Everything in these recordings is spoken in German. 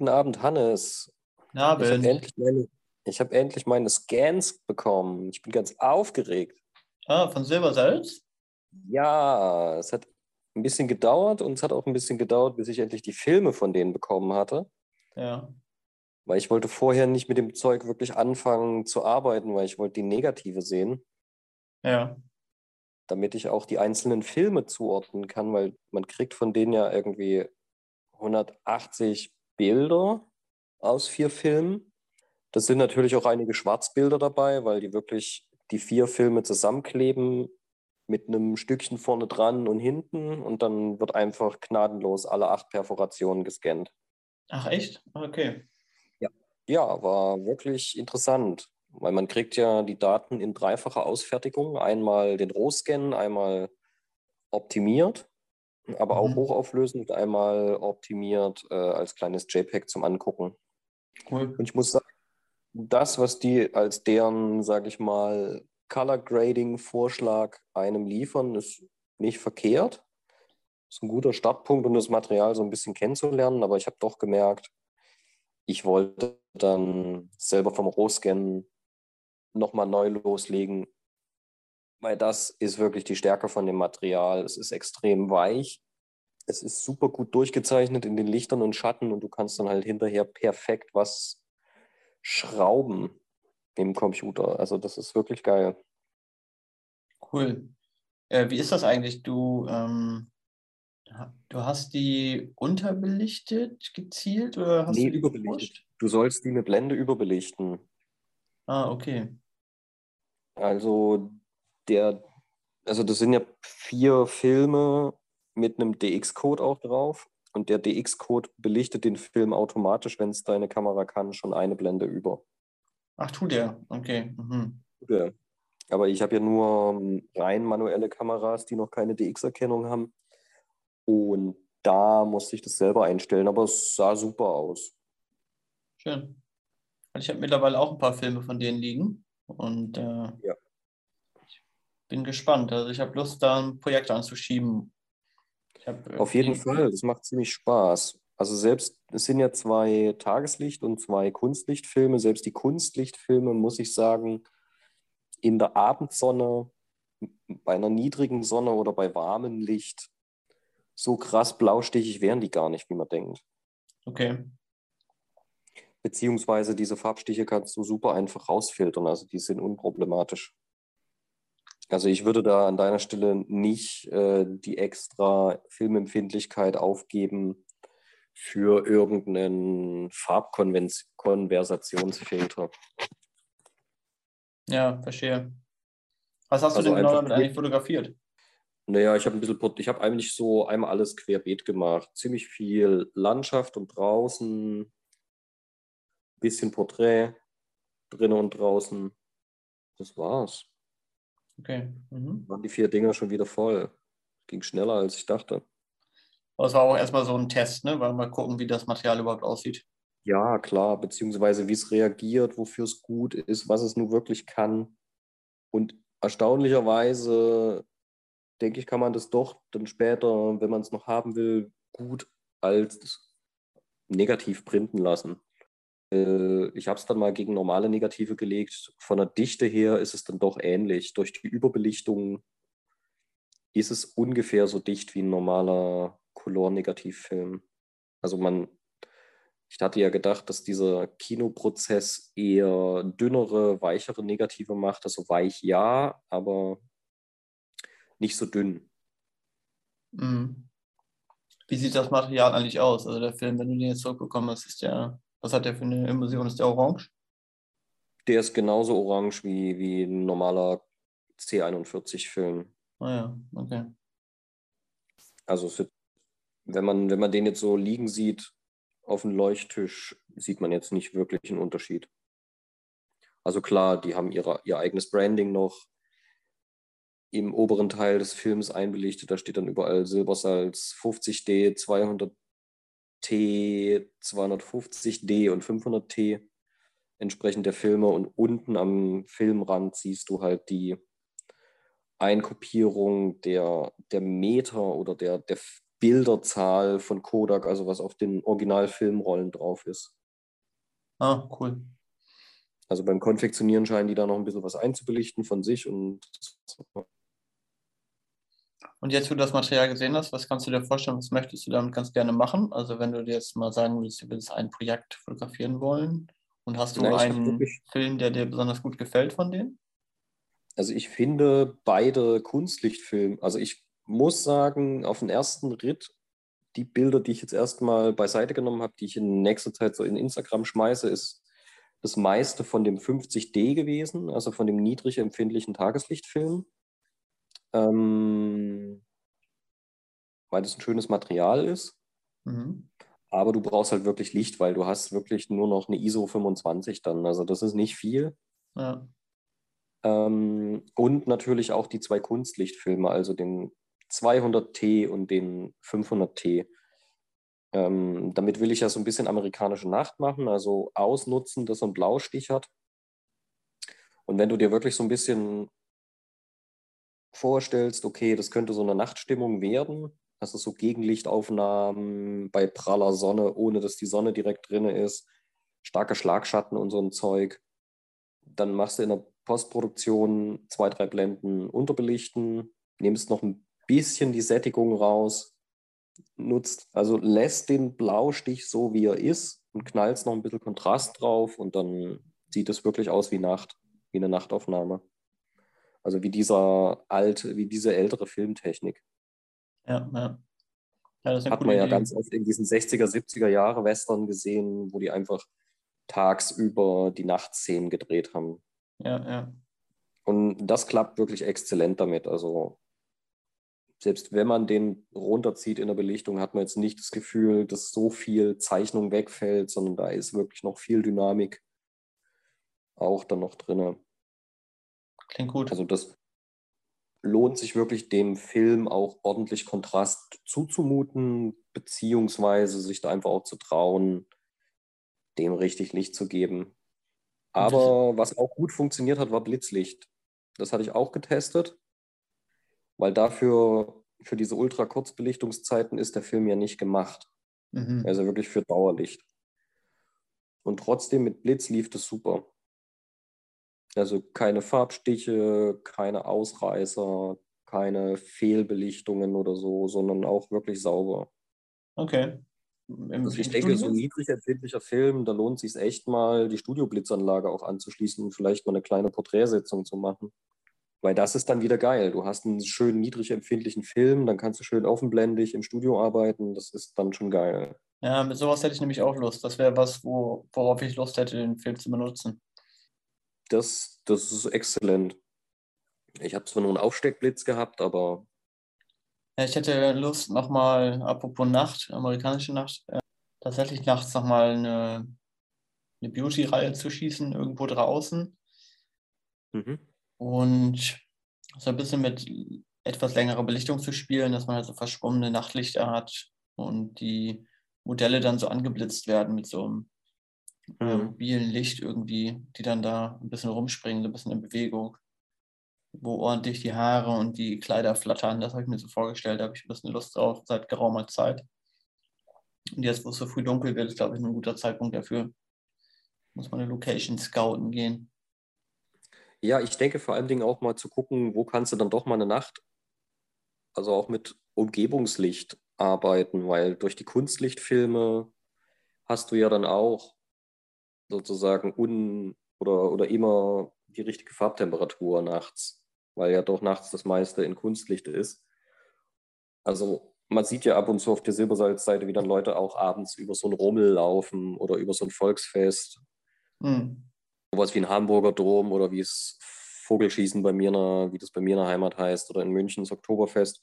guten Abend, Hannes. Ja, Ich habe endlich meine, ich habe endlich meine Scans bekommen. Ich bin ganz aufgeregt. Ah, von Silber selbst? Ja, es hat ein bisschen gedauert und es hat auch ein bisschen gedauert, bis ich endlich die Filme von denen bekommen hatte. Ja. Weil ich wollte vorher nicht mit dem Zeug wirklich anfangen zu arbeiten, weil ich wollte die Negative sehen, Ja. damit ich auch die einzelnen Filme zuordnen kann, weil man kriegt von denen ja irgendwie 180 Bilder aus vier Filmen. Das sind natürlich auch einige Schwarzbilder dabei, weil die wirklich die vier Filme zusammenkleben mit einem Stückchen vorne dran und hinten und dann wird einfach gnadenlos alle acht Perforationen gescannt. Ach, echt? Okay. Ja, war wirklich interessant, weil man kriegt ja die Daten in dreifacher Ausfertigung. Einmal den Rohscan, einmal optimiert, aber auch Mhm. hochauflösend, einmal optimiert äh, als kleines JPEG zum Angucken. Cool. Und ich muss sagen, das, was die als deren, sage ich mal, Color Grading Vorschlag einem liefern, ist nicht verkehrt. Ist ein guter Startpunkt, um das Material so ein bisschen kennenzulernen, aber ich habe doch gemerkt, ich wollte dann selber vom Rohscan nochmal neu loslegen, weil das ist wirklich die Stärke von dem Material. Es ist extrem weich. Es ist super gut durchgezeichnet in den Lichtern und Schatten und du kannst dann halt hinterher perfekt was schrauben im Computer. Also das ist wirklich geil. Cool. Äh, wie ist das eigentlich? Du, ähm, du hast die unterbelichtet, gezielt oder hast Nee, du die überbelichtet. gepusht? Du sollst die mit Blende überbelichten. Ah, okay. Also der, also das sind ja vier Filme mit einem DX-Code auch drauf. Und der DX-Code belichtet den Film automatisch, wenn es deine Kamera kann, schon eine Blende über. Ach, tut der. Okay. Mhm. Ja. Aber ich habe ja nur ähm, rein manuelle Kameras, die noch keine DX-Erkennung haben. Und da musste ich das selber einstellen, aber es sah super aus. Schön. Also ich habe mittlerweile auch ein paar Filme von denen liegen und äh, Ja. Ich bin gespannt. Also ich habe Lust, da ein Projekt anzuschieben. Hab Auf jeden Fall, das macht ziemlich Spaß. Also selbst, es sind ja zwei Tageslicht- und zwei Kunstlichtfilme. Selbst die Kunstlichtfilme, muss ich sagen, in der Abendsonne, bei einer niedrigen Sonne oder bei warmem Licht, so krass blaustichig wären die gar nicht, wie man denkt. Okay. Beziehungsweise diese Farbstiche kannst du super einfach rausfiltern, also die sind unproblematisch. Also ich würde da an deiner Stelle nicht äh, die extra Filmempfindlichkeit aufgeben für irgendeinen Farbkonversationsfilter. Ja, verstehe. Was hast Also du denn genau damit eigentlich fotografiert? Naja, ich habe ein bisschen, ich habe eigentlich so einmal alles querbeet gemacht. Ziemlich viel Landschaft und draußen, bisschen Porträt, drinnen und draußen. Das war's. Okay. Mhm. waren die vier Dinger schon wieder voll. Ging schneller, als ich dachte. Aber es war auch erstmal so ein Test, ne? Weil mal gucken, wie das Material überhaupt aussieht. Ja, klar, beziehungsweise wie es reagiert, wofür es gut ist, was es nun wirklich kann. Und erstaunlicherweise, denke ich, kann man das doch dann später, wenn man es noch haben will, gut als negativ printen lassen. Äh, Ich habe es dann mal gegen normale Negative gelegt. Von der Dichte her ist es dann doch ähnlich. Durch die Überbelichtung ist es ungefähr so dicht wie ein normaler Color-Negativfilm. Also man, ich hatte ja gedacht, dass dieser Kinoprozess eher dünnere, weichere Negative macht. Also weich ja, aber nicht so dünn. Mhm. Wie sieht das Material eigentlich aus? Also der Film, wenn du den jetzt zurückbekommen hast, ist der, was hat der für eine Emulsion? Ist der orange? Der ist genauso orange wie, wie ein normaler C41-Film. Ah ja, okay. Also wird, wenn man, wenn man den jetzt so liegen sieht auf dem Leuchttisch, sieht man jetzt nicht wirklich einen Unterschied. Also klar, die haben ihre, ihr eigenes Branding noch im oberen Teil des Films einbelichtet. Da steht dann überall Silbersalz 50D, 200T, 250D und 500T entsprechend der Filme. Und unten am Filmrand siehst du halt die Einkopierung der, der Meter oder der, der Bilderzahl von Kodak, also was auf den Originalfilmrollen drauf ist. Ah, cool. Also beim Konfektionieren scheinen die da noch ein bisschen was einzubelichten von sich und und jetzt, wo du das Material gesehen hast, was kannst du dir vorstellen, was möchtest du damit ganz gerne machen? Also wenn du dir jetzt mal sagen würdest, du willst ein Projekt fotografieren wollen und hast du hab einen wirklich- Film, der dir besonders gut gefällt von denen? Also ich finde beide Kunstlichtfilme, also ich muss sagen, auf den ersten Ritt, die Bilder, die ich jetzt erstmal beiseite genommen habe, die ich in nächster Zeit so in Instagram schmeiße, ist das meiste von dem 50D gewesen, also von dem niedrig empfindlichen Tageslichtfilm. Ähm, weil das ein schönes Material ist. Mhm. Aber du brauchst halt wirklich Licht, weil du hast wirklich nur noch eine ISO 25 dann. Also das ist nicht viel. Ja. Ähm, und natürlich auch die zwei Kunstlichtfilme, also den 200T und den 500T. Ähm, damit will ich ja so ein bisschen amerikanische Nacht machen, also ausnutzen, dass er einen Blaustich hat. Und wenn du dir wirklich so ein bisschen vorstellst, okay, das könnte so eine Nachtstimmung werden, also so Gegenlichtaufnahmen bei praller Sonne, ohne dass die Sonne direkt drin ist, starke Schlagschatten und so ein Zeug, dann machst du in der Postproduktion zwei, drei Blenden unterbelichten, nimmst noch ein bisschen die Sättigung raus, nutzt, also lässt den Blaustich so, wie er ist und knallst noch ein bisschen Kontrast drauf und dann sieht es wirklich aus wie Nacht, wie eine Nachtaufnahme. Also wie dieser alte, wie diese ältere Filmtechnik. Ja, ja. Ja, das Hat man ja Idee. ganz oft in diesen 60er, 70er Jahre Western gesehen, wo die einfach tagsüber die Nachtszenen gedreht haben. Ja, ja. Und das klappt wirklich exzellent damit. Also selbst wenn man den runterzieht in der Belichtung, hat man jetzt nicht das Gefühl, dass so viel Zeichnung wegfällt, sondern da ist wirklich noch viel Dynamik auch dann noch drin. Klingt gut. Also das lohnt sich wirklich dem Film auch ordentlich Kontrast zuzumuten, beziehungsweise sich da einfach auch zu trauen, dem richtig Licht zu geben. Aber was auch gut funktioniert hat, war Blitzlicht. Das hatte ich auch getestet, weil dafür, für diese ultra-Kurzbelichtungszeiten ist der Film ja nicht gemacht. Mhm. Ja wirklich für Dauerlicht. Und trotzdem mit Blitz lief das super. Also keine Farbstiche, keine Ausreißer, keine Fehlbelichtungen oder so, sondern auch wirklich sauber. Okay. Im, Also ich denke, so ein niedrig empfindlicher Film, da lohnt es sich echt mal, die Studioblitzanlage auch anzuschließen und vielleicht mal eine kleine Porträtsitzung zu machen. Weil das ist dann wieder geil. Du hast einen schönen niedrig empfindlichen Film, dann kannst du schön offenblendig im Studio arbeiten. Das ist dann schon geil. Ja, mit sowas hätte ich nämlich auch Lust. Das wäre was, wo, worauf ich Lust hätte, den Film zu benutzen. Das, das ist exzellent. Ich habe zwar nur einen Aufsteckblitz gehabt, aber Ja, ich hätte Lust, nochmal, apropos Nacht, amerikanische Nacht, äh, tatsächlich nachts nochmal eine, eine Beauty-Reihe zu schießen, irgendwo draußen. mhm. Und so ein bisschen mit etwas längerer Belichtung zu spielen, dass man halt so verschwommene Nachtlichter hat und die Modelle dann so angeblitzt werden mit so einem. Mobilen Licht irgendwie, die dann da ein bisschen rumspringen, so ein bisschen in Bewegung, wo ordentlich die Haare und die Kleider flattern. Das habe ich mir so vorgestellt, da habe ich ein bisschen Lust drauf seit geraumer Zeit. Und jetzt, wo es so früh dunkel wird, ist, glaube ich, ein guter Zeitpunkt dafür. Muss man eine Location scouten gehen. Ja, ich denke vor allen Dingen auch mal zu gucken, wo kannst du dann doch mal eine Nacht, also auch mit Umgebungslicht arbeiten, weil durch die Kunstlichtfilme hast du ja dann auch sozusagen un oder, oder immer die richtige Farbtemperatur nachts, weil ja doch nachts das meiste in Kunstlicht ist. Also man sieht ja ab und zu auf der Silbersalzseite, wie dann Leute auch abends über so einen Rummel laufen oder über so ein Volksfest Hm. sowas wie ein Hamburger Dom oder wie es Vogelschießen bei mir, wie das bei mir in der Heimat heißt, oder in München das Oktoberfest,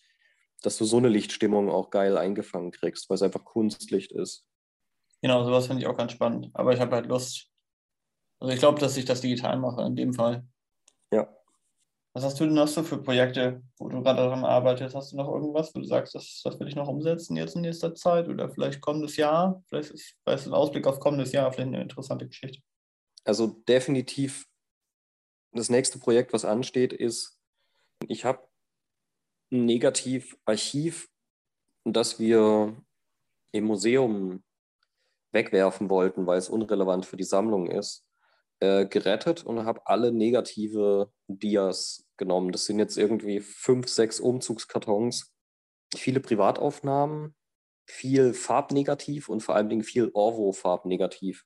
dass du so eine Lichtstimmung auch geil eingefangen kriegst, weil es einfach Kunstlicht ist. Genau, sowas finde ich auch ganz spannend. Aber ich habe halt Lust. Also ich glaube, dass ich das digital mache in dem Fall. Ja. Was hast du denn noch so für Projekte, wo du gerade daran arbeitest? Hast du noch irgendwas, wo du sagst, das, das will ich noch umsetzen jetzt in nächster Zeit oder vielleicht kommendes Jahr? Vielleicht ist vielleicht ein Ausblick auf kommendes Jahr vielleicht eine interessante Geschichte. Also definitiv das nächste Projekt, was ansteht, ist, ich habe ein Negativarchiv, das wir im Museum wegwerfen wollten, weil es unrelevant für die Sammlung ist, äh, gerettet und habe alle negative Dias genommen. Das sind jetzt irgendwie fünf, sechs Umzugskartons, viele Privataufnahmen, viel Farbnegativ und vor allen Dingen viel Orvo-Farbnegativ.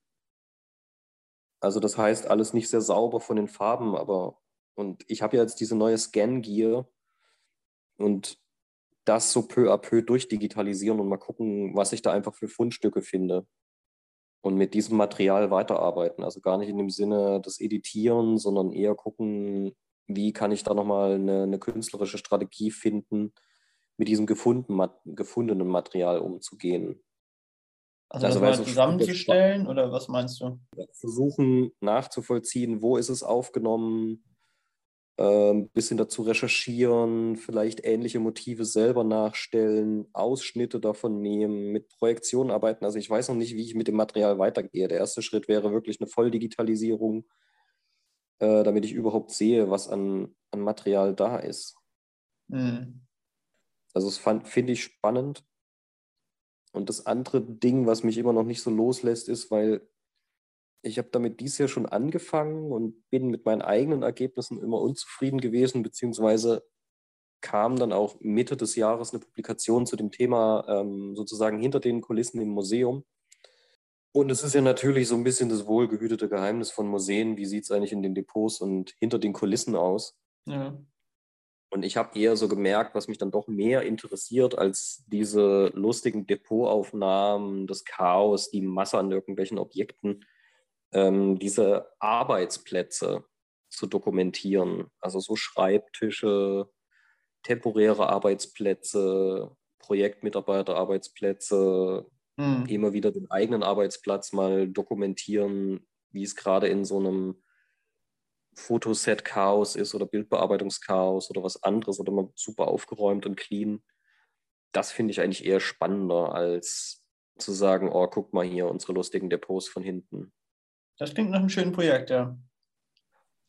Also das heißt, alles nicht sehr sauber von den Farben, aber und ich habe ja jetzt diese neue Scan-Gear und das so peu à peu durchdigitalisieren und mal gucken, was ich da einfach für Fundstücke finde. Und mit diesem Material weiterarbeiten. Also gar nicht in dem Sinne des Editieren, sondern eher gucken, wie kann ich da nochmal eine, eine künstlerische Strategie finden, mit diesem gefunden, gefundenen Material umzugehen. Also, also das mal zusammenzustellen oder was meinst du? Versuchen nachzuvollziehen, wo ist es aufgenommen, ein ähm, bisschen dazu recherchieren, vielleicht ähnliche Motive selber nachstellen, Ausschnitte davon nehmen, mit Projektionen arbeiten. Also ich weiß noch nicht, wie ich mit dem Material weitergehe. Der erste Schritt wäre wirklich eine Volldigitalisierung, äh, damit ich überhaupt sehe, was an, an Material da ist. Mhm. Also das finde ich spannend. Und das andere Ding, was mich immer noch nicht so loslässt, ist, weil ich habe damit dies Jahr schon angefangen und bin mit meinen eigenen Ergebnissen immer unzufrieden gewesen, beziehungsweise kam dann auch Mitte des Jahres eine Publikation zu dem Thema ähm, sozusagen hinter den Kulissen im Museum. Und es ist ja natürlich so ein bisschen das wohlgehütete Geheimnis von Museen. Wie sieht es eigentlich in den Depots und hinter den Kulissen aus? Ja. Und ich habe eher so gemerkt, was mich dann doch mehr interessiert als diese lustigen Depotaufnahmen, das Chaos, die Masse an irgendwelchen Objekten, ähm, diese Arbeitsplätze zu dokumentieren. Also so Schreibtische, temporäre Arbeitsplätze, Projektmitarbeiterarbeitsplätze, mhm. immer wieder den eigenen Arbeitsplatz mal dokumentieren, wie es gerade in so einem Fotoset-Chaos ist oder Bildbearbeitungschaos oder was anderes oder mal super aufgeräumt und clean. Das finde ich eigentlich eher spannender, als zu sagen, oh, guck mal hier, unsere lustigen Depots von hinten. Das klingt nach einem schönen Projekt, ja.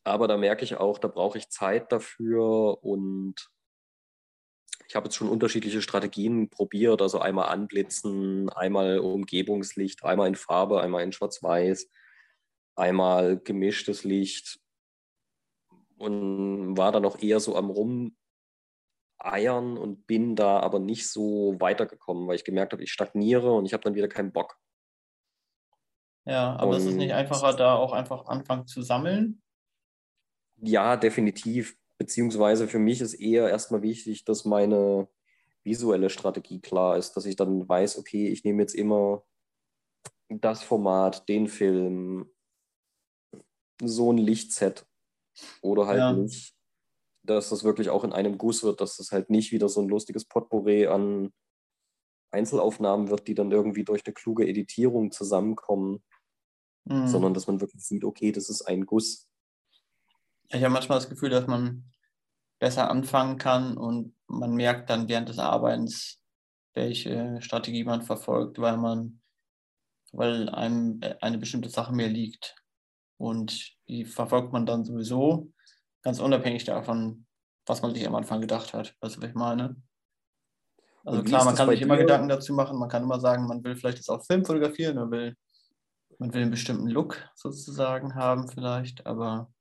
Aber da merke ich auch, da brauche ich Zeit dafür und ich habe jetzt schon unterschiedliche Strategien probiert, also einmal anblitzen, einmal Umgebungslicht, einmal in Farbe, einmal in Schwarz-Weiß, einmal gemischtes Licht und war dann auch eher so am Rumeiern und bin da aber nicht so weitergekommen, weil ich gemerkt habe, ich stagniere und ich habe dann wieder keinen Bock. Ja, aber ist es nicht einfacher, da auch einfach anfangen zu sammeln? Ja, definitiv. Beziehungsweise für mich ist eher erstmal wichtig, dass meine visuelle Strategie klar ist, dass ich dann weiß, okay, ich nehme jetzt immer das Format, den Film, so ein Lichtset oder halt ja. nicht, dass das wirklich auch in einem Guss wird, dass das halt nicht wieder so ein lustiges Potpourri an Einzelaufnahmen wird, die dann irgendwie durch eine kluge Editierung zusammenkommen mhm. sondern dass man wirklich sieht, okay, das ist ein Guss. Ich habe manchmal das Gefühl, dass man besser anfangen kann und man merkt dann während des Arbeitens, welche Strategie man verfolgt, weil man, weil einem eine bestimmte Sache mehr liegt. Und die verfolgt man dann sowieso, ganz unabhängig davon, was man sich am Anfang gedacht hat. Weißt du, was ich meine? Also klar, man kann sich immer Gedanken dazu machen, man kann immer sagen, man will vielleicht das auf Film fotografieren, man will man will einen bestimmten Look sozusagen haben vielleicht, aber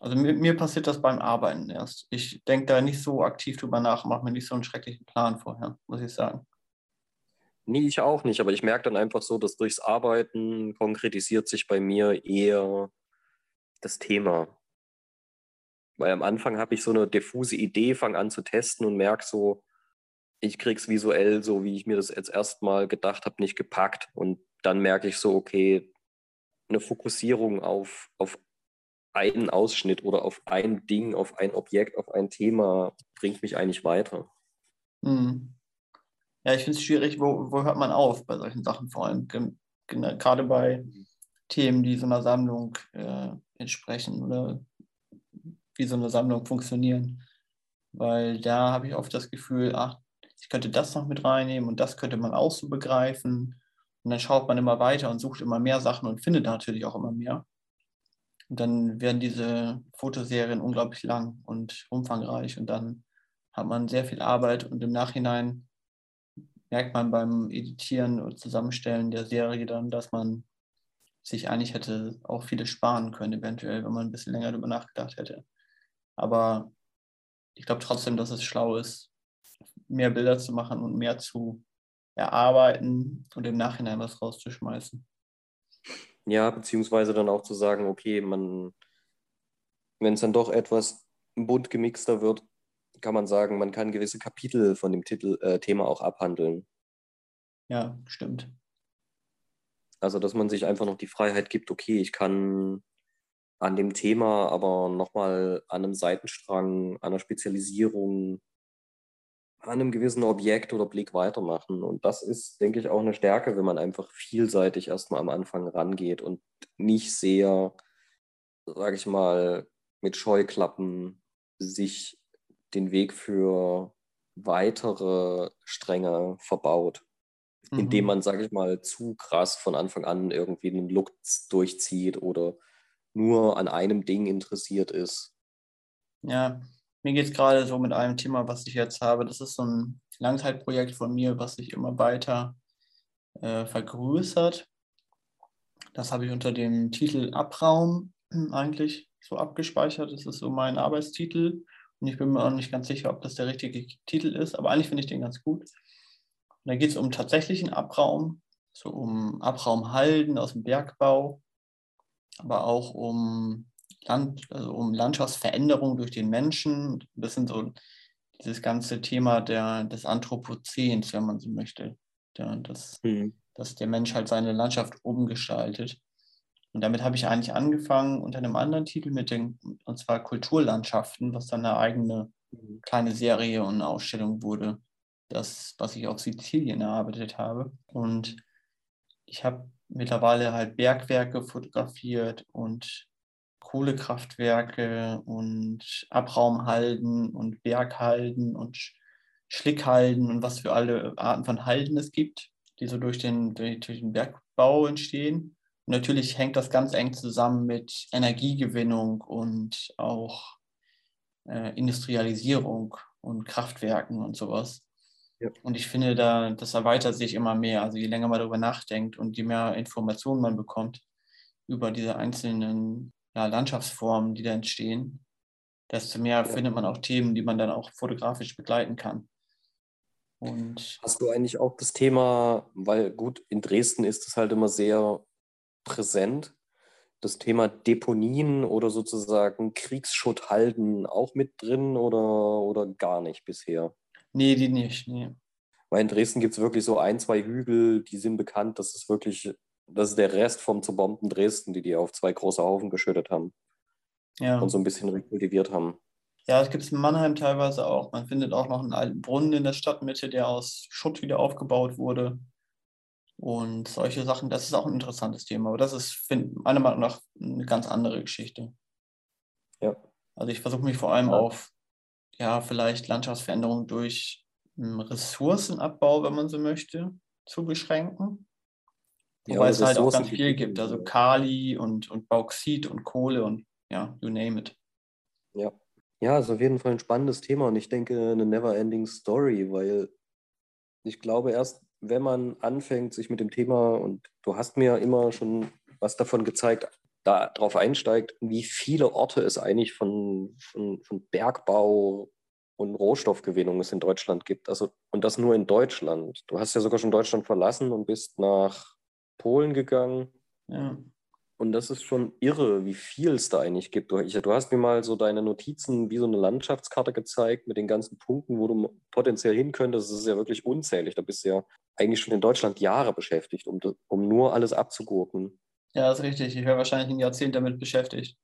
also mir, mir passiert das beim Arbeiten erst. Ich denke da nicht so aktiv drüber nach, mache mir nicht so einen schrecklichen Plan vorher, muss ich sagen. Nee, ich auch nicht, aber ich merke dann einfach so, dass durchs Arbeiten konkretisiert sich bei mir eher das Thema. Weil am Anfang habe ich so eine diffuse Idee, fange an zu testen und merke so, ich kriege es visuell, so wie ich mir das jetzt erstmal gedacht habe, nicht gepackt. Und dann merke ich so, okay, eine Fokussierung auf, auf einen Ausschnitt oder auf ein Ding, auf ein Objekt, auf ein Thema bringt mich eigentlich weiter. Hm. Ja, ich finde es schwierig, wo, wo hört man auf bei solchen Sachen vor allem? Gerade bei Themen, die so einer Sammlung äh, entsprechen oder wie so eine Sammlung funktionieren. Weil da habe ich oft das Gefühl, ach, ich könnte das noch mit reinnehmen und das könnte man auch so begreifen. Und dann schaut man immer weiter und sucht immer mehr Sachen und findet natürlich auch immer mehr. Und dann werden diese Fotoserien unglaublich lang und umfangreich und dann hat man sehr viel Arbeit und im Nachhinein merkt man beim Editieren und Zusammenstellen der Serie dann, dass man sich eigentlich hätte auch vieles sparen können, eventuell, wenn man ein bisschen länger darüber nachgedacht hätte. Aber ich glaube trotzdem, dass es schlau ist, mehr Bilder zu machen und mehr zu erarbeiten und im Nachhinein was rauszuschmeißen. Ja, beziehungsweise dann auch zu sagen, okay, man, wenn es dann doch etwas bunt gemixter wird, kann man sagen, man kann gewisse Kapitel von dem Titel, äh, Thema auch abhandeln. Ja, stimmt. Also, dass man sich einfach noch die Freiheit gibt, okay, ich kann an dem Thema aber nochmal an einem Seitenstrang, an einer Spezialisierung, an einem gewissen Objekt oder Blick weitermachen. Und das ist, denke ich, auch eine Stärke, wenn man einfach vielseitig erstmal am Anfang rangeht und nicht sehr, sage ich mal, mit Scheuklappen sich den Weg für weitere Stränge verbaut, mhm. indem man, sage ich mal, zu krass von Anfang an irgendwie einen Look durchzieht oder nur an einem Ding interessiert ist. Ja, mir geht es gerade so mit einem Thema, was ich jetzt habe. Das ist so ein Langzeitprojekt von mir, was sich immer weiter äh, vergrößert. Das habe ich unter dem Titel Abraum eigentlich so abgespeichert. Das ist so mein Arbeitstitel. Und ich bin mir auch nicht ganz sicher, ob das der richtige Titel ist, aber eigentlich finde ich den ganz gut. Und da geht es um tatsächlichen Abraum, so um Abraumhalden aus dem Bergbau, aber auch um, Land, also um Landschaftsveränderung durch den Menschen. Ein bisschen so dieses ganze Thema der, des Anthropozäns, wenn man so möchte. Der, das, mhm. Dass der Mensch halt seine Landschaft umgestaltet. Und damit habe ich eigentlich angefangen unter einem anderen Titel mit den, und zwar Kulturlandschaften, was dann eine eigene mhm. kleine Serie und Ausstellung wurde, das, was ich auf Sizilien erarbeitet habe. Und ich habe mittlerweile halt Bergwerke fotografiert und Kohlekraftwerke und Abraumhalden und Berghalden und Schlickhalden und was für alle Arten von Halden es gibt, die so durch den, durch den Bergbau entstehen. Und natürlich hängt das ganz eng zusammen mit Energiegewinnung und auch äh, Industrialisierung und Kraftwerken und sowas. Ja. Und ich finde, da, das erweitert sich immer mehr. Also je länger man darüber nachdenkt und je mehr Informationen man bekommt über diese einzelnen ja, Landschaftsformen, die da entstehen, desto mehr ja. findet man auch Themen, die man dann auch fotografisch begleiten kann. Und Hast du eigentlich auch das Thema, weil gut, in Dresden ist es halt immer sehr präsent. Das Thema Deponien oder sozusagen Kriegsschutthalden auch mit drin oder, oder gar nicht bisher? Nee, die nicht. Nee. Weil in Dresden gibt es wirklich so ein, zwei Hügel, die sind bekannt. Das ist wirklich, das ist der Rest vom zerbombten Dresden, die die auf zwei große Haufen geschüttet haben. Ja. Und so ein bisschen rekultiviert haben. Ja, es gibt es in Mannheim teilweise auch. Man findet auch noch einen alten Brunnen in der Stadtmitte, der aus Schutt wieder aufgebaut wurde. Und solche Sachen, das ist auch ein interessantes Thema. Aber das ist find, meiner Meinung nach eine ganz andere Geschichte. Ja. Also ich versuche mich vor allem ja. auf, ja, vielleicht Landschaftsveränderung durch hm, Ressourcenabbau, wenn man so möchte, zu beschränken. Wobei ja, es halt auch ganz viel gibt, also Kali und, und Bauxit und Kohle und ja, you name it. Ja. Ja, ist auf jeden Fall ein spannendes Thema und ich denke eine never-ending Story, weil ich glaube, erst wenn man anfängt, sich mit dem Thema, und du hast mir immer schon was davon gezeigt, da drauf einsteigt, wie viele Orte es eigentlich von, von, von Bergbau und Rohstoffgewinnung es in Deutschland gibt. Also, und das nur in Deutschland. Du hast ja sogar schon Deutschland verlassen und bist nach Polen gegangen. Ja. Und das ist schon irre, wie viel es da eigentlich gibt. Du, ich, du, hast mir mal so deine Notizen wie so eine Landschaftskarte gezeigt mit den ganzen Punkten, wo du potenziell hin könntest. Das ist ja wirklich unzählig. Da bist du ja eigentlich schon in Deutschland Jahre beschäftigt, um, um nur alles abzugurken. Ja, das ist richtig. Ich wäre wahrscheinlich ein Jahrzehnt damit beschäftigt,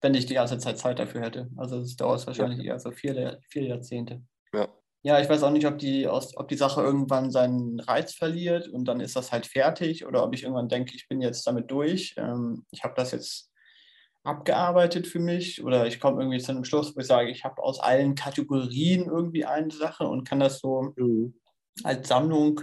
wenn ich die ganze Zeit Zeit dafür hätte. Also es dauert wahrscheinlich ja. eher so vier, vier Jahrzehnte. Ja. Ja, ich weiß auch nicht, ob die, ob die Sache irgendwann seinen Reiz verliert und dann ist das halt fertig oder ob ich irgendwann denke, ich bin jetzt damit durch. Ähm, ich habe das jetzt abgearbeitet für mich oder ich komme irgendwie zu einem Schluss, wo ich sage, ich habe aus allen Kategorien irgendwie eine Sache und kann das so mhm. als Sammlung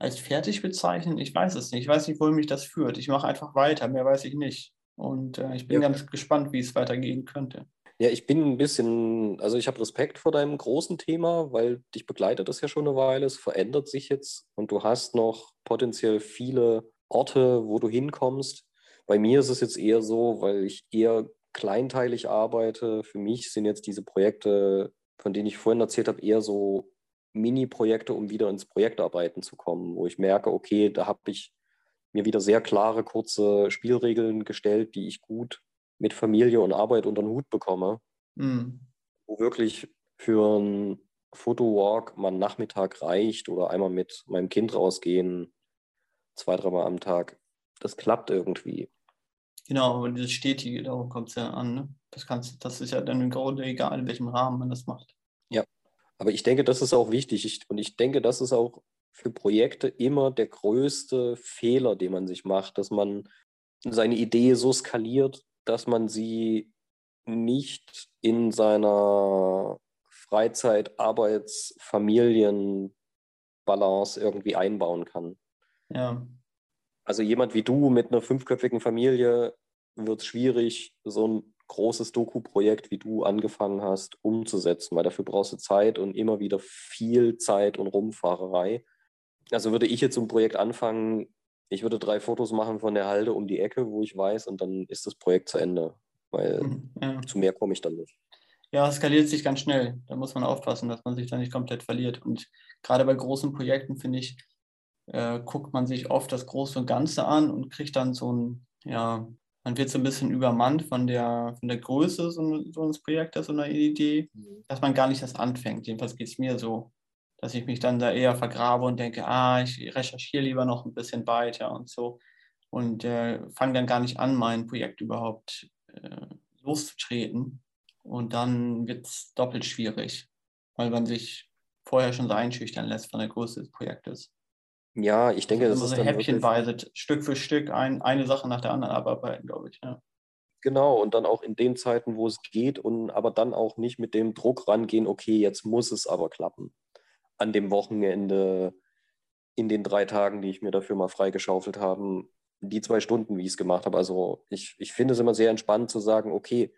als fertig bezeichnen? Ich weiß es nicht. Ich weiß nicht, wohin mich das führt. Ich mache einfach weiter, mehr weiß ich nicht. Und äh, ich bin ja. ganz gespannt, wie es weitergehen könnte. Ja, ich bin ein bisschen, also ich habe Respekt vor deinem großen Thema, weil dich begleitet das ja schon eine Weile. Es verändert sich jetzt und du hast noch potenziell viele Orte, wo du hinkommst. Bei mir ist es jetzt eher so, weil ich eher kleinteilig arbeite. Für mich sind jetzt diese Projekte, von denen ich vorhin erzählt habe, eher so Mini-Projekte, um wieder ins Projektarbeiten zu kommen, wo ich merke, okay, da habe ich mir wieder sehr klare, kurze Spielregeln gestellt, die ich gut mit Familie und Arbeit unter den Hut bekomme, mhm. wo wirklich für einen Fotowalk mal einen Nachmittag reicht oder einmal mit meinem Kind rausgehen, zwei, dreimal am Tag. Das klappt irgendwie. Genau, aber dieses Stetige, darum kommt es ja an. Ne? Das, kannst, das ist ja dann im Grunde egal, in welchem Rahmen man das macht. Ja, aber ich denke, das ist auch wichtig. Ich, und ich denke, das ist auch für Projekte immer der größte Fehler, den man sich macht, dass man seine Idee so skaliert, dass man sie nicht in seiner Freizeit, Arbeits-, Familienbalance irgendwie einbauen kann. Ja. Also jemand wie du mit einer fünfköpfigen Familie wird es schwierig, so ein großes Doku-Projekt, wie du angefangen hast, umzusetzen, weil dafür brauchst du Zeit und immer wieder viel Zeit und Rumfahrerei. Also würde ich jetzt so ein Projekt anfangen, ich würde drei Fotos machen von der Halde um die Ecke, wo ich weiß, und dann ist das Projekt zu Ende, weil mhm, ja. zu mehr komme ich dann nicht. Ja, es skaliert sich ganz schnell. Da muss man aufpassen, dass man sich da nicht komplett verliert. Und gerade bei großen Projekten, finde ich, äh, guckt man sich oft das Große und Ganze an und kriegt dann so ein, ja, man wird so ein bisschen übermannt von der, von der Größe so, so eines Projektes, so einer Idee, mhm. dass man gar nicht das anfängt. Jedenfalls geht es mir so dass ich mich dann da eher vergrabe und denke, ah, ich recherchiere lieber noch ein bisschen weiter und so und äh, fange dann gar nicht an, mein Projekt überhaupt äh, loszutreten. Und dann wird es doppelt schwierig, weil man sich vorher schon so einschüchtern lässt von der Größe des Projektes. Ja, ich denke, das ist so häppchenweise, Stück für Stück ein, eine Sache nach der anderen abarbeiten, glaube ich. Ja. Genau, und dann auch in den Zeiten, wo es geht, und aber dann auch nicht mit dem Druck rangehen, okay, jetzt muss es aber klappen an dem Wochenende, in den drei Tagen, die ich mir dafür mal freigeschaufelt habe, die zwei Stunden, wie ich es gemacht habe. Also ich, ich finde es immer sehr entspannt zu sagen, okay,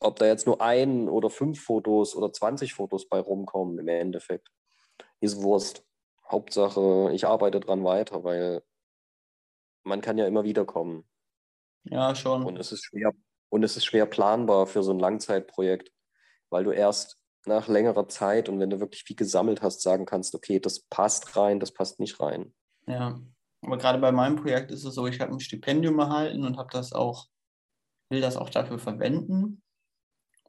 ob da jetzt nur ein oder fünf Fotos oder 20 Fotos bei rumkommen im Endeffekt, ist Wurst. Hauptsache, ich arbeite dran weiter, weil man kann ja immer wieder kommen. Ja, schon. Und es ist schwer, und es ist schwer planbar für so ein Langzeitprojekt, weil du erst nach längerer Zeit und wenn du wirklich viel gesammelt hast, sagen kannst, okay, das passt rein, das passt nicht rein. Ja, aber gerade bei meinem Projekt ist es so, ich habe ein Stipendium erhalten und habe das auch, will das auch dafür verwenden.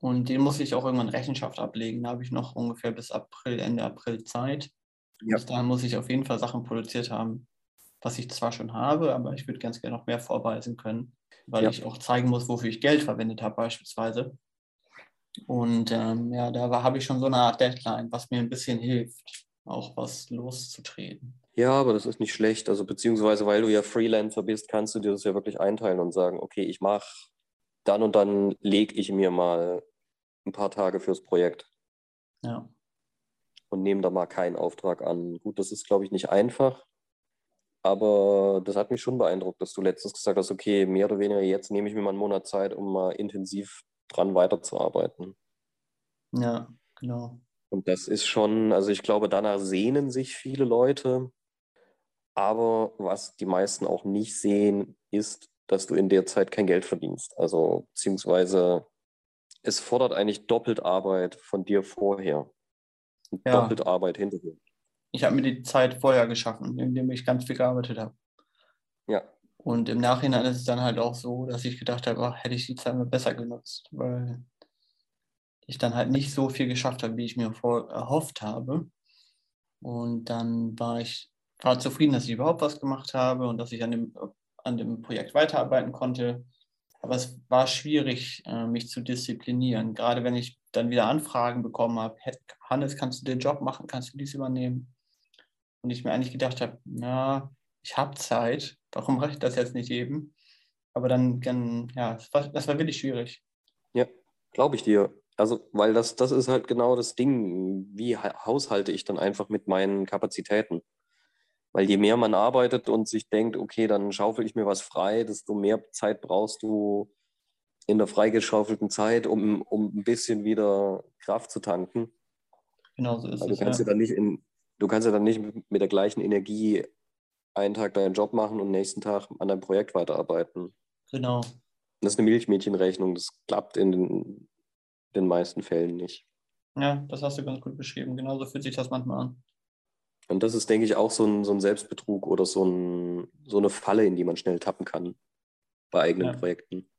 Und den muss ich auch irgendwann Rechenschaft ablegen. Da habe ich noch ungefähr bis April, Ende April Zeit. Ja. Bis dahin muss ich auf jeden Fall Sachen produziert haben, was ich zwar schon habe, aber ich würde ganz gerne noch mehr vorweisen können, weil ja. ich auch zeigen muss, wofür ich Geld verwendet habe, beispielsweise. Und ähm, ja, da habe ich schon so eine Art Deadline, was mir ein bisschen hilft, auch was loszutreten. Ja, aber das ist nicht schlecht. Also beziehungsweise, weil du ja Freelancer bist, kannst du dir das ja wirklich einteilen und sagen, okay, ich mache dann und dann lege ich mir mal ein paar Tage fürs Projekt. Ja. Und nehme da mal keinen Auftrag an. Gut, das ist, glaube ich, nicht einfach. Aber das hat mich schon beeindruckt, dass du letztens gesagt hast, okay, mehr oder weniger jetzt nehme ich mir mal einen Monat Zeit, um mal intensiv dran weiterzuarbeiten. Ja, genau. Und das ist schon, also ich glaube, danach sehnen sich viele Leute. Aber was die meisten auch nicht sehen, ist, dass du in der Zeit kein Geld verdienst. Also beziehungsweise es fordert eigentlich doppelt Arbeit von dir vorher. Und ja. doppelt Arbeit hinterher. Ich habe mir die Zeit vorher geschaffen, indem ich ganz viel gearbeitet habe. Ja, und im Nachhinein ist es dann halt auch so, dass ich gedacht habe, ach, hätte ich die Zeit mal besser genutzt, weil ich dann halt nicht so viel geschafft habe, wie ich mir vor, erhofft habe. Und dann war ich war zufrieden, dass ich überhaupt was gemacht habe und dass ich an dem, an dem Projekt weiterarbeiten konnte. Aber es war schwierig, äh, mich zu disziplinieren. Gerade wenn ich dann wieder Anfragen bekommen habe, Hannes, kannst du den Job machen, kannst du dies übernehmen? Und ich mir eigentlich gedacht habe, ja, ich habe Zeit, warum mache ich das jetzt nicht eben? Aber dann, dann ja, das war, das war wirklich schwierig. Ja, glaube ich dir. Also, weil das, das ist halt genau das Ding, wie haushalte ich dann einfach mit meinen Kapazitäten? Weil je mehr man arbeitet und sich denkt, okay, dann schaufel ich mir was frei, desto mehr Zeit brauchst du, in der freigeschaufelten Zeit, um, um ein bisschen wieder Kraft zu tanken. Genau so ist Weil du es. kannst Ja. ja dann nicht in, du kannst ja dann nicht mit der gleichen Energie einen Tag deinen Job machen und nächsten Tag an deinem Projekt weiterarbeiten. Genau. Das ist eine Milchmädchenrechnung, das klappt in den, den meisten Fällen nicht. Ja, das hast du ganz gut beschrieben. Genauso fühlt sich das manchmal an. Und das ist, denke ich, auch so ein, so ein Selbstbetrug oder so, ein, so eine Falle, in die man schnell tappen kann bei eigenen Ja. Projekten.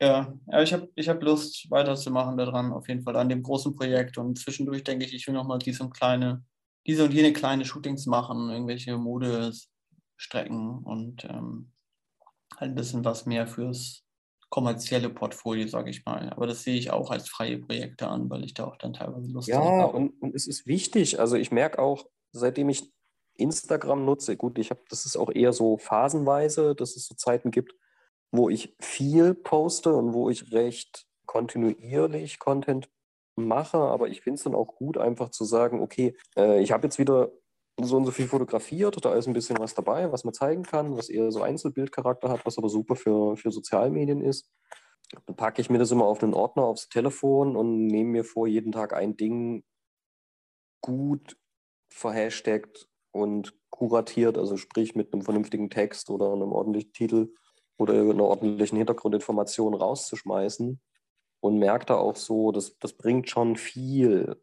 Ja, ja ich habe ich hab Lust, weiterzumachen daran, auf jeden Fall an dem großen Projekt. Und zwischendurch denke ich, ich will nochmal diese und kleine, diese und jene kleine Shootings machen, irgendwelche Modestrecken und ähm, halt ein bisschen was mehr fürs kommerzielle Portfolio, sage ich mal. Aber das sehe ich auch als freie Projekte an, weil ich da auch dann teilweise Lust Ja, habe. und, und es ist wichtig. Also ich merke auch, seitdem ich Instagram nutze, gut, ich habe, das ist auch eher so phasenweise, dass es so Zeiten gibt, wo ich viel poste und wo ich recht kontinuierlich Content mache, aber ich finde es dann auch gut, einfach zu sagen, okay, äh, ich habe jetzt wieder so und so viel fotografiert, da ist ein bisschen was dabei, was man zeigen kann, was eher so Einzelbildcharakter hat, was aber super für, für Sozialmedien ist. Dann packe ich mir das immer auf einen Ordner aufs Telefon und nehme mir vor, jeden Tag ein Ding gut verhashtagt und kuratiert, also sprich mit einem vernünftigen Text oder einem ordentlichen Titel oder einer ordentlichen Hintergrundinformation rauszuschmeißen und merke da auch so, das, das bringt schon viel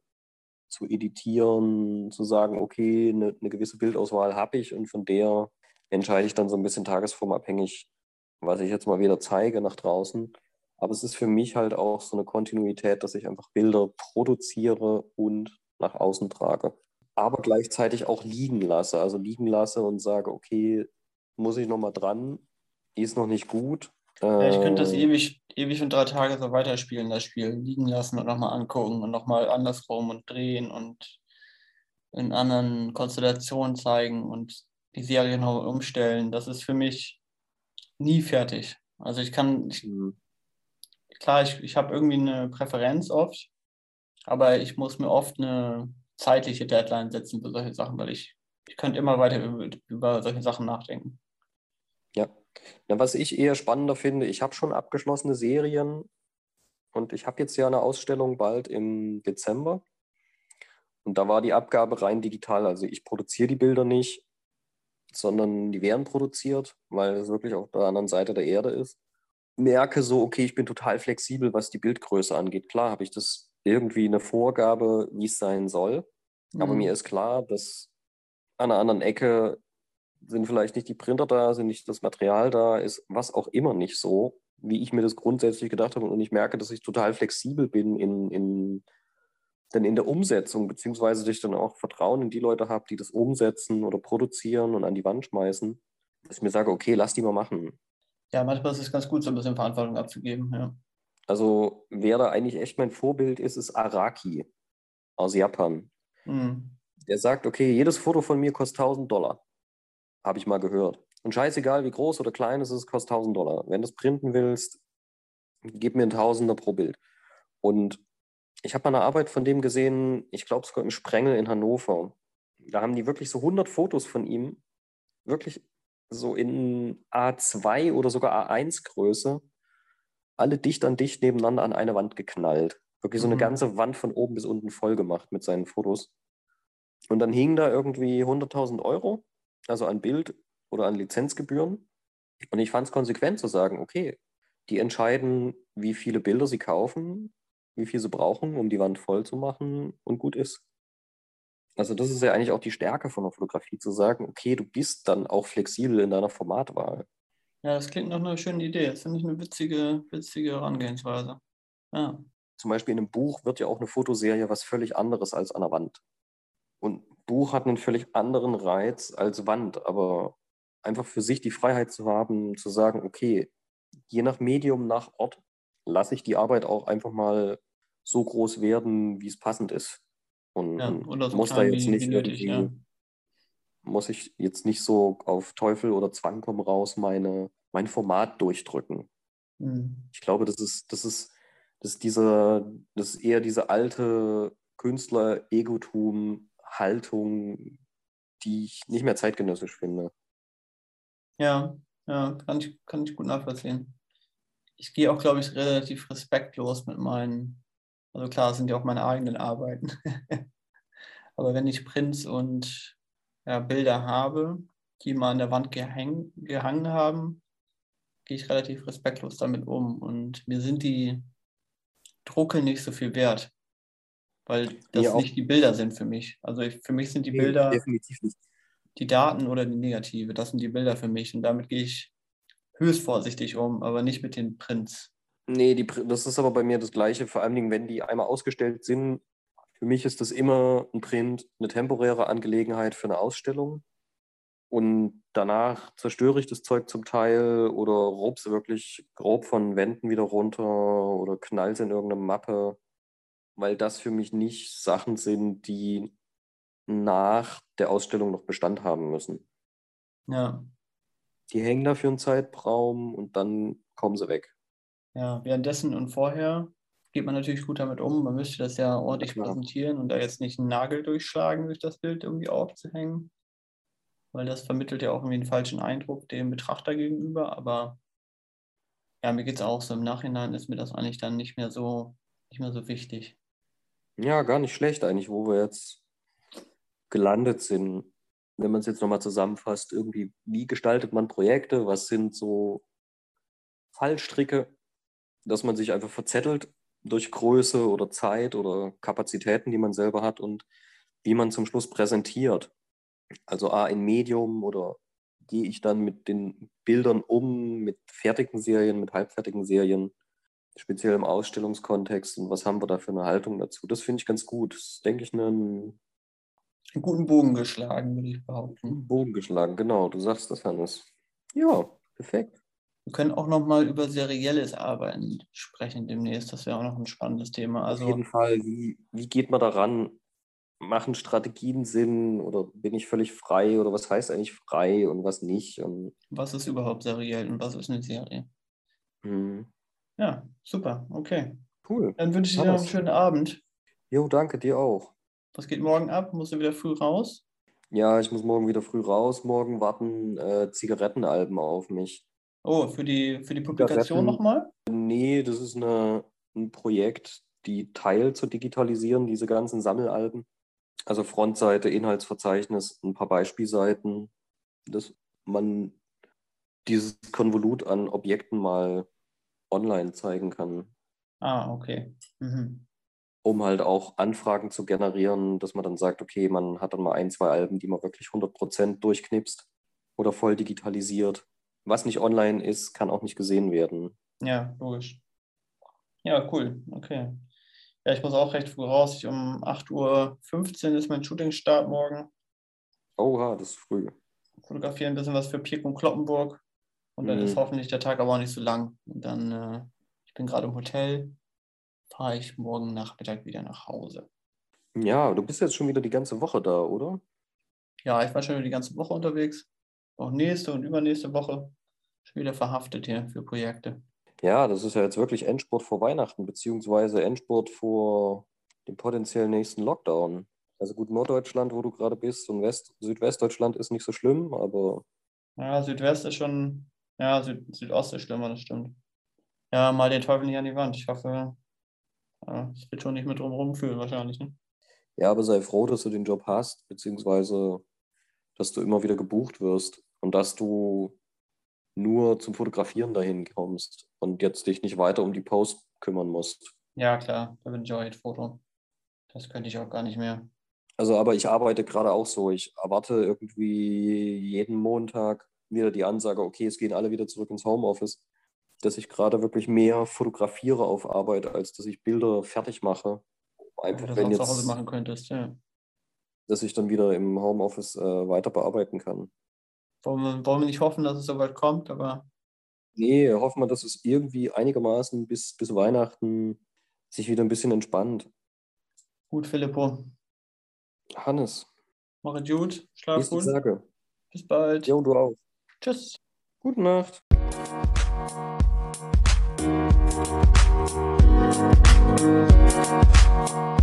zu editieren, zu sagen, okay, eine, eine gewisse Bildauswahl habe ich und von der entscheide ich dann so ein bisschen tagesformabhängig, was ich jetzt mal wieder zeige nach draußen. Aber es ist für mich halt auch so eine Kontinuität, dass ich einfach Bilder produziere und nach außen trage. Aber gleichzeitig auch liegen lasse. Also liegen lasse und sage, okay, muss ich nochmal dran, ist noch nicht gut. Ja, ich könnte das Äh, ewig, ewig und drei Tage so weiterspielen, das Spiel liegen lassen und nochmal angucken und nochmal andersrum und drehen und in anderen Konstellationen zeigen und die Serie noch umstellen. Das ist für mich nie fertig. Also ich kann, ich, hm, klar, ich, ich habe irgendwie eine Präferenz oft, aber ich muss mir oft eine zeitliche Deadline setzen für solche Sachen, weil ich, ich könnte immer weiter über, über solche Sachen nachdenken. Ja, was ich eher spannender finde, ich habe schon abgeschlossene Serien und ich habe jetzt ja eine Ausstellung bald im Dezember. Und da war die Abgabe rein digital. Also ich produziere die Bilder nicht, sondern die werden produziert, weil es wirklich auf der anderen Seite der Erde ist. Merke so, okay, ich bin total flexibel, was die Bildgröße angeht. Klar habe ich das irgendwie eine Vorgabe, wie es sein soll. Aber Mhm. mir ist klar, dass an einer anderen Ecke sind vielleicht nicht die Printer da, sind nicht das Material da, ist was auch immer nicht so, wie ich mir das grundsätzlich gedacht habe. Und ich merke, dass ich total flexibel bin in, in, dann in der Umsetzung, beziehungsweise dass ich dann auch Vertrauen in die Leute habe, die das umsetzen oder produzieren und an die Wand schmeißen, dass ich mir sage, okay, lass die mal machen. Ja, manchmal ist es ganz gut, so ein bisschen Verantwortung abzugeben. Ja. Also wer da eigentlich echt mein Vorbild ist, ist Araki aus Japan. Mhm. Der sagt, okay, jedes Foto von mir kostet 1000 Dollar. Habe ich mal gehört. Und scheißegal, wie groß oder klein es ist, kostet 1000 Dollar. Wenn du es printen willst, gib mir ein Tausender pro Bild. Und ich habe mal eine Arbeit von dem gesehen, ich glaube sogar im Sprengel in Hannover. Da haben die wirklich so 100 Fotos von ihm, wirklich so in A2 oder sogar A1 Größe, alle dicht an dicht nebeneinander an eine Wand geknallt. Wirklich so eine Mhm. ganze Wand von oben bis unten voll gemacht mit seinen Fotos. Und dann hingen da irgendwie 100.000 Euro, also an Bild oder an Lizenzgebühren. Und ich fand es konsequent zu sagen, okay, die entscheiden, wie viele Bilder sie kaufen, wie viel sie brauchen, um die Wand voll zu machen und gut ist. Also das ist ja eigentlich auch die Stärke von der Fotografie, zu sagen, okay, du bist dann auch flexibel in deiner Formatwahl. Ja, das klingt nach einer schönen Idee. Das finde ich eine witzige, witzige Herangehensweise. Ja. Zum Beispiel in einem Buch wird ja auch eine Fotoserie was völlig anderes als an der Wand. Und Buch hat einen völlig anderen Reiz als Wand, aber einfach für sich die Freiheit zu haben, zu sagen, okay, je nach Medium, nach Ort, lasse ich die Arbeit auch einfach mal so groß werden, wie es passend ist. Und, Ja, und muss da jetzt wie- nicht wie nötig, irgendwie, muss ich jetzt nicht so auf Teufel oder Zwang kommen raus meine, mein Format durchdrücken. Mhm. Ich glaube, das ist, das ist, das ist dieser, das ist eher diese alte Künstler-Egotum-Haltung, die ich nicht mehr zeitgenössisch finde. Ja, ja, kann ich, kann ich gut nachvollziehen. ich gehe auch, glaube ich, relativ respektlos mit meinen, also klar, sind ja auch meine eigenen Arbeiten. Aber wenn ich Prints und ja, Bilder habe, die mal an der Wand gehäng, gehangen haben, gehe ich relativ respektlos damit um. Und mir sind die Drucke nicht so viel wert, weil das ja, nicht die Bilder sind für mich. Also ich, für mich sind die nee, Bilder definitiv nicht. die Daten oder die Negative. Das sind die Bilder für mich. Und damit gehe ich höchst vorsichtig um, aber nicht mit den Prints. Nee, die, das ist aber bei mir das Gleiche. Vor allen Dingen, wenn die einmal ausgestellt sind, für mich ist das immer ein Print, eine temporäre Angelegenheit für eine Ausstellung. Und danach zerstöre ich das Zeug zum Teil oder robse wirklich grob von Wänden wieder runter oder knall es in irgendeine Mappe, weil das für mich nicht Sachen sind, die nach der Ausstellung noch Bestand haben müssen. Ja. Die hängen da für einen Zeitraum und dann kommen sie weg. Ja, währenddessen und vorher geht man natürlich gut damit um. Man müsste das ja ordentlich ja, präsentieren und da jetzt nicht einen Nagel durchschlagen, durch das Bild irgendwie aufzuhängen weil das vermittelt ja auch irgendwie einen falschen Eindruck dem Betrachter gegenüber. Aber ja, mir geht es auch so. Im Nachhinein ist mir das eigentlich dann nicht mehr so, nicht mehr so wichtig. Ja, gar nicht schlecht eigentlich, wo wir jetzt gelandet sind. Wenn man es jetzt nochmal zusammenfasst, irgendwie, wie gestaltet man Projekte? Was sind so Fallstricke, dass man sich einfach verzettelt durch Größe oder Zeit oder Kapazitäten, die man selber hat und wie man zum Schluss präsentiert. Also A, in Medium oder gehe ich dann mit den Bildern um, mit fertigen Serien, mit halbfertigen Serien, speziell im Ausstellungskontext und was haben wir da für eine Haltung dazu? Das finde ich ganz gut. Das ist, denke ich, einen, einen guten Bogen geschlagen, würde ich behaupten. Bogen geschlagen, genau. Du sagst das, Hannes. Ja, perfekt. Wir können auch noch mal über serielles Arbeiten sprechen demnächst. Das wäre auch noch ein spannendes Thema. Also, Auf jeden Fall. Wie, wie geht man daran? machen Strategien Sinn oder bin ich völlig frei oder was heißt eigentlich frei und was nicht? Und was ist überhaupt seriell und was ist eine Serie? Hm. Ja, super, okay. Cool. Dann wünsche ich dir noch einen schönen Abend. Jo, danke dir auch. Was geht morgen ab? Musst du wieder früh raus? Ja, ich muss morgen wieder früh raus. Morgen warten äh, Zigarettenalben auf mich. Oh, für die, für die Publikation nochmal? Nee, das ist eine, ein Projekt, die Teil zu digitalisieren, diese ganzen Sammelalben. Also Frontseite, Inhaltsverzeichnis, ein paar Beispielseiten, dass man dieses Konvolut an Objekten mal online zeigen kann. Ah, okay. Mhm. Um halt auch Anfragen zu generieren, dass man dann sagt, okay, man hat dann mal ein, zwei Alben, die man wirklich 100% durchknipst oder voll digitalisiert. Was nicht online ist, kann auch nicht gesehen werden. Ja, logisch. Ja, cool. Okay. Ja, ich muss auch recht früh raus. Ich, um 8.15 Uhr ist mein Shootingstart morgen. Oha, das ist früh. Fotografieren ein bisschen was für Pirk und Kloppenburg. Und dann mhm. ist hoffentlich der Tag aber auch nicht so lang. Und dann, äh, ich bin gerade im Hotel, fahre ich morgen Nachmittag wieder nach Hause. Ja, du bist jetzt schon wieder die ganze Woche da, oder? Ja, ich war schon wieder die ganze Woche unterwegs. Auch nächste und übernächste Woche schon wieder verhaftet hier für Projekte. Ja, das ist ja jetzt wirklich Endspurt vor Weihnachten, beziehungsweise Endspurt vor dem potenziell nächsten Lockdown. Also gut, Norddeutschland, wo du gerade bist, und West Südwestdeutschland ist nicht so schlimm, aber. Ja, Südwest ist schon, ja, Süd Südost ist schlimmer, das stimmt. Ja, mal den Teufel nicht an die Wand. Ich hoffe, es wird schon nicht mit drum rumfühlen, wahrscheinlich. Ne? Ja, aber sei froh, dass du den Job hast, beziehungsweise dass du immer wieder gebucht wirst und dass du nur zum Fotografieren dahin kommst und jetzt dich nicht weiter um die Post kümmern musst. Ja, klar, da bin ich auch jetzt Foto. Das könnte ich auch gar nicht mehr. Also, aber ich arbeite gerade auch so. Ich erwarte irgendwie jeden Montag wieder die Ansage, okay, es gehen alle wieder zurück ins Homeoffice. Dass ich gerade wirklich mehr fotografiere auf Arbeit, als dass ich Bilder fertig mache. Einfach, ja, wenn jetzt, zu Hause machen könntest, ja. Dass ich dann wieder im Homeoffice äh, weiter bearbeiten kann. Wollen wir, wollen wir nicht hoffen, dass es soweit kommt, aber. Nee, hoffen wir, dass es irgendwie einigermaßen bis, bis Weihnachten sich wieder ein bisschen entspannt. Gut, Filippo. Hannes. Mach es gut. Schlaf gut. Sage. Bis bald. Jo, du auch. Tschüss. Gute Nacht. Thank you.